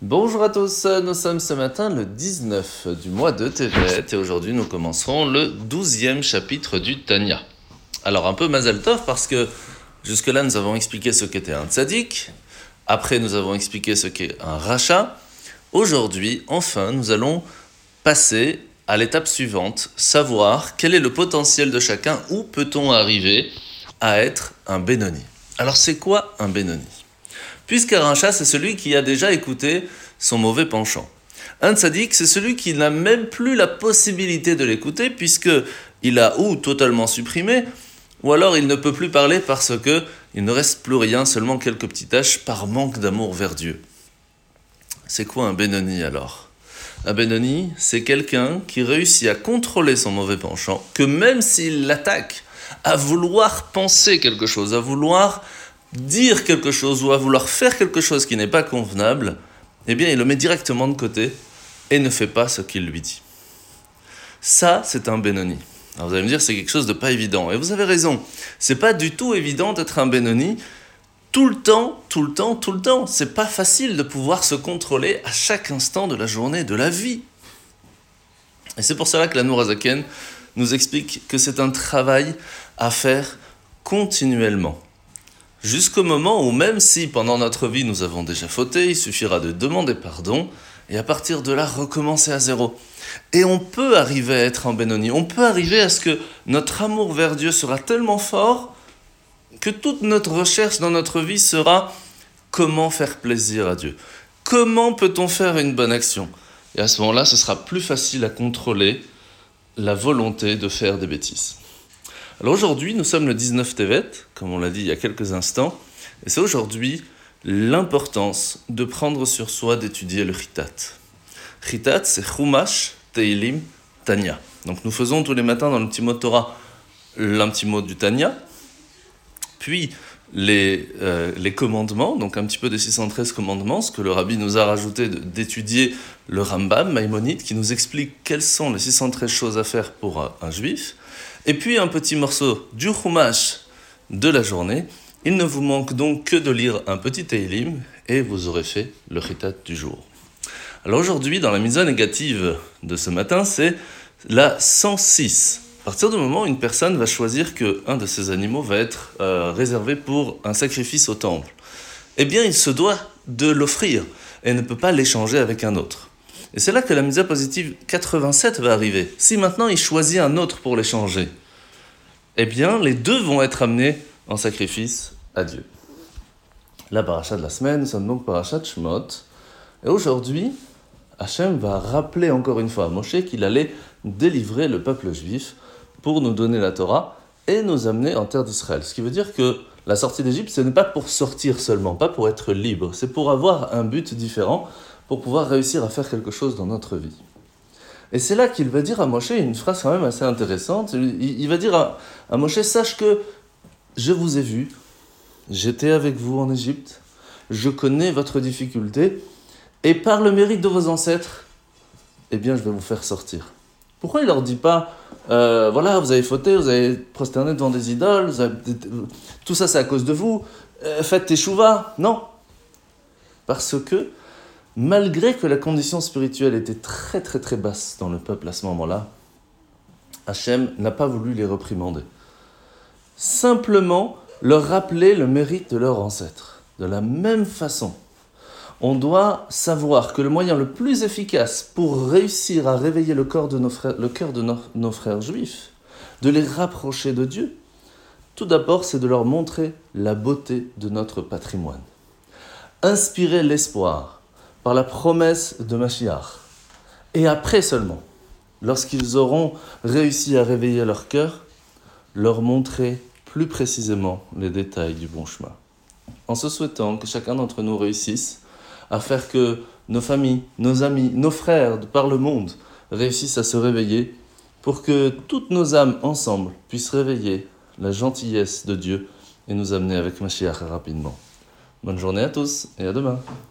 Bonjour à tous, nous sommes ce matin le 19 du mois de Tevet et aujourd'hui nous commencerons le 12e chapitre du Tanya. Alors un peu Mazal Tov parce que jusque-là nous avons expliqué ce qu'était un tzaddik, après nous avons expliqué ce qu'est un rachat. Aujourd'hui, enfin, nous allons passer à l'étape suivante, savoir quel est le potentiel de chacun, où peut-on arriver à être un Benoni. Alors c'est quoi un Benoni? Puisqu'un c'est celui qui a déjà écouté son mauvais penchant. Un tzaddik, c'est celui qui n'a même plus la possibilité de l'écouter, puisque il a ou totalement supprimé, ou alors il ne peut plus parler parce que il ne reste plus rien, seulement quelques petites tâches par manque d'amour vers Dieu. C'est quoi un Benoni alors? Un Benoni, c'est quelqu'un qui réussit à contrôler son mauvais penchant, que même s'il l'attaque, à vouloir penser quelque chose, à vouloir dire quelque chose ou à vouloir faire quelque chose qui n'est pas convenable, eh bien, il le met directement de côté et ne fait pas ce qu'il lui dit. Ça, c'est un Benoni. Alors vous allez me dire, c'est quelque chose de pas évident. Et vous avez raison. C'est pas du tout évident d'être un Benoni tout le temps, tout le temps, tout le temps. C'est pas facile de pouvoir se contrôler à chaque instant de la journée, de la vie. Et c'est pour cela que la Nourazaken nous explique que c'est un travail à faire continuellement jusqu'au moment où même si pendant notre vie nous avons déjà fauté, il suffira de demander pardon et à partir de là recommencer à zéro. Et on peut arriver à être en Benoni, on peut arriver à ce que notre amour vers Dieu sera tellement fort que toute notre recherche dans notre vie sera comment faire plaisir à Dieu. Comment peut-on faire une bonne action? Et à ce moment-là, ce sera plus facile à contrôler la volonté de faire des bêtises. Alors aujourd'hui, nous sommes le 19 Tevet, comme on l'a dit il y a quelques instants, et c'est aujourd'hui l'importance de prendre sur soi d'étudier le Chitat. Chitat, c'est Chumash, Teilim, Tanya. Donc nous faisons tous les matins dans le petit mot Torah l'un petit mot du Tanya, puis les, euh, les commandements, donc un petit peu des 613 commandements, ce que le rabbi nous a rajouté d'étudier le Rambam, Maïmonide, qui nous explique quelles sont les 613 choses à faire pour un, un juif. Et puis un petit morceau du Chumash de la journée. Il ne vous manque donc que de lire un petit Teilim et vous aurez fait le Chitat du jour. Alors aujourd'hui, dans la mise négative de ce matin, c'est la 106. À partir du moment où une personne va choisir que un de ces animaux va être euh, réservé pour un sacrifice au temple, eh bien il se doit de l'offrir et ne peut pas l'échanger avec un autre. Et c'est là que la mise positive 87 va arriver. Si maintenant il choisit un autre pour l'échanger, eh bien les deux vont être amenés en sacrifice à Dieu. La paracha de la semaine, nous sommes donc paracha de Shemot. Et aujourd'hui, Hachem va rappeler encore une fois à Moshe qu'il allait délivrer le peuple juif pour nous donner la Torah et nous amener en terre d'Israël. Ce qui veut dire que la sortie d'Égypte, ce n'est pas pour sortir seulement, pas pour être libre, c'est pour avoir un but différent, pour pouvoir réussir à faire quelque chose dans notre vie. Et c'est là qu'il va dire à Moshe une phrase quand même assez intéressante. Il, va dire à, Moshe, sache que je vous ai vu, j'étais avec vous en Égypte, je connais votre difficulté, et par le mérite de vos ancêtres, eh bien je vais vous faire sortir. Pourquoi il leur dit pas, euh, voilà, vous avez fauté, vous avez prosterné devant des idoles, tout ça c'est à cause de vous, euh, faites tes Non. Parce que, malgré que la condition spirituelle était très très très basse dans le peuple à ce moment-là, Hachem n'a pas voulu les reprimander. Simplement leur rappeler le mérite de leurs ancêtres. De la même façon, on doit savoir que le moyen le plus efficace pour réussir à réveiller le, de cœur de nos frères juifs, de les rapprocher de Dieu, tout d'abord, c'est de leur montrer la beauté de notre patrimoine. Inspirer l'espoir par la promesse de Machiach. Et après seulement, lorsqu'ils auront réussi à réveiller leur cœur, leur montrer plus précisément les détails du bon chemin. En se souhaitant que chacun d'entre nous réussisse à faire que nos familles, nos amis, nos frères de par le monde réussissent à se réveiller pour que toutes nos âmes ensemble puissent réveiller la gentillesse de Dieu et nous amener avec Mashiach rapidement. Bonne journée à tous et à demain.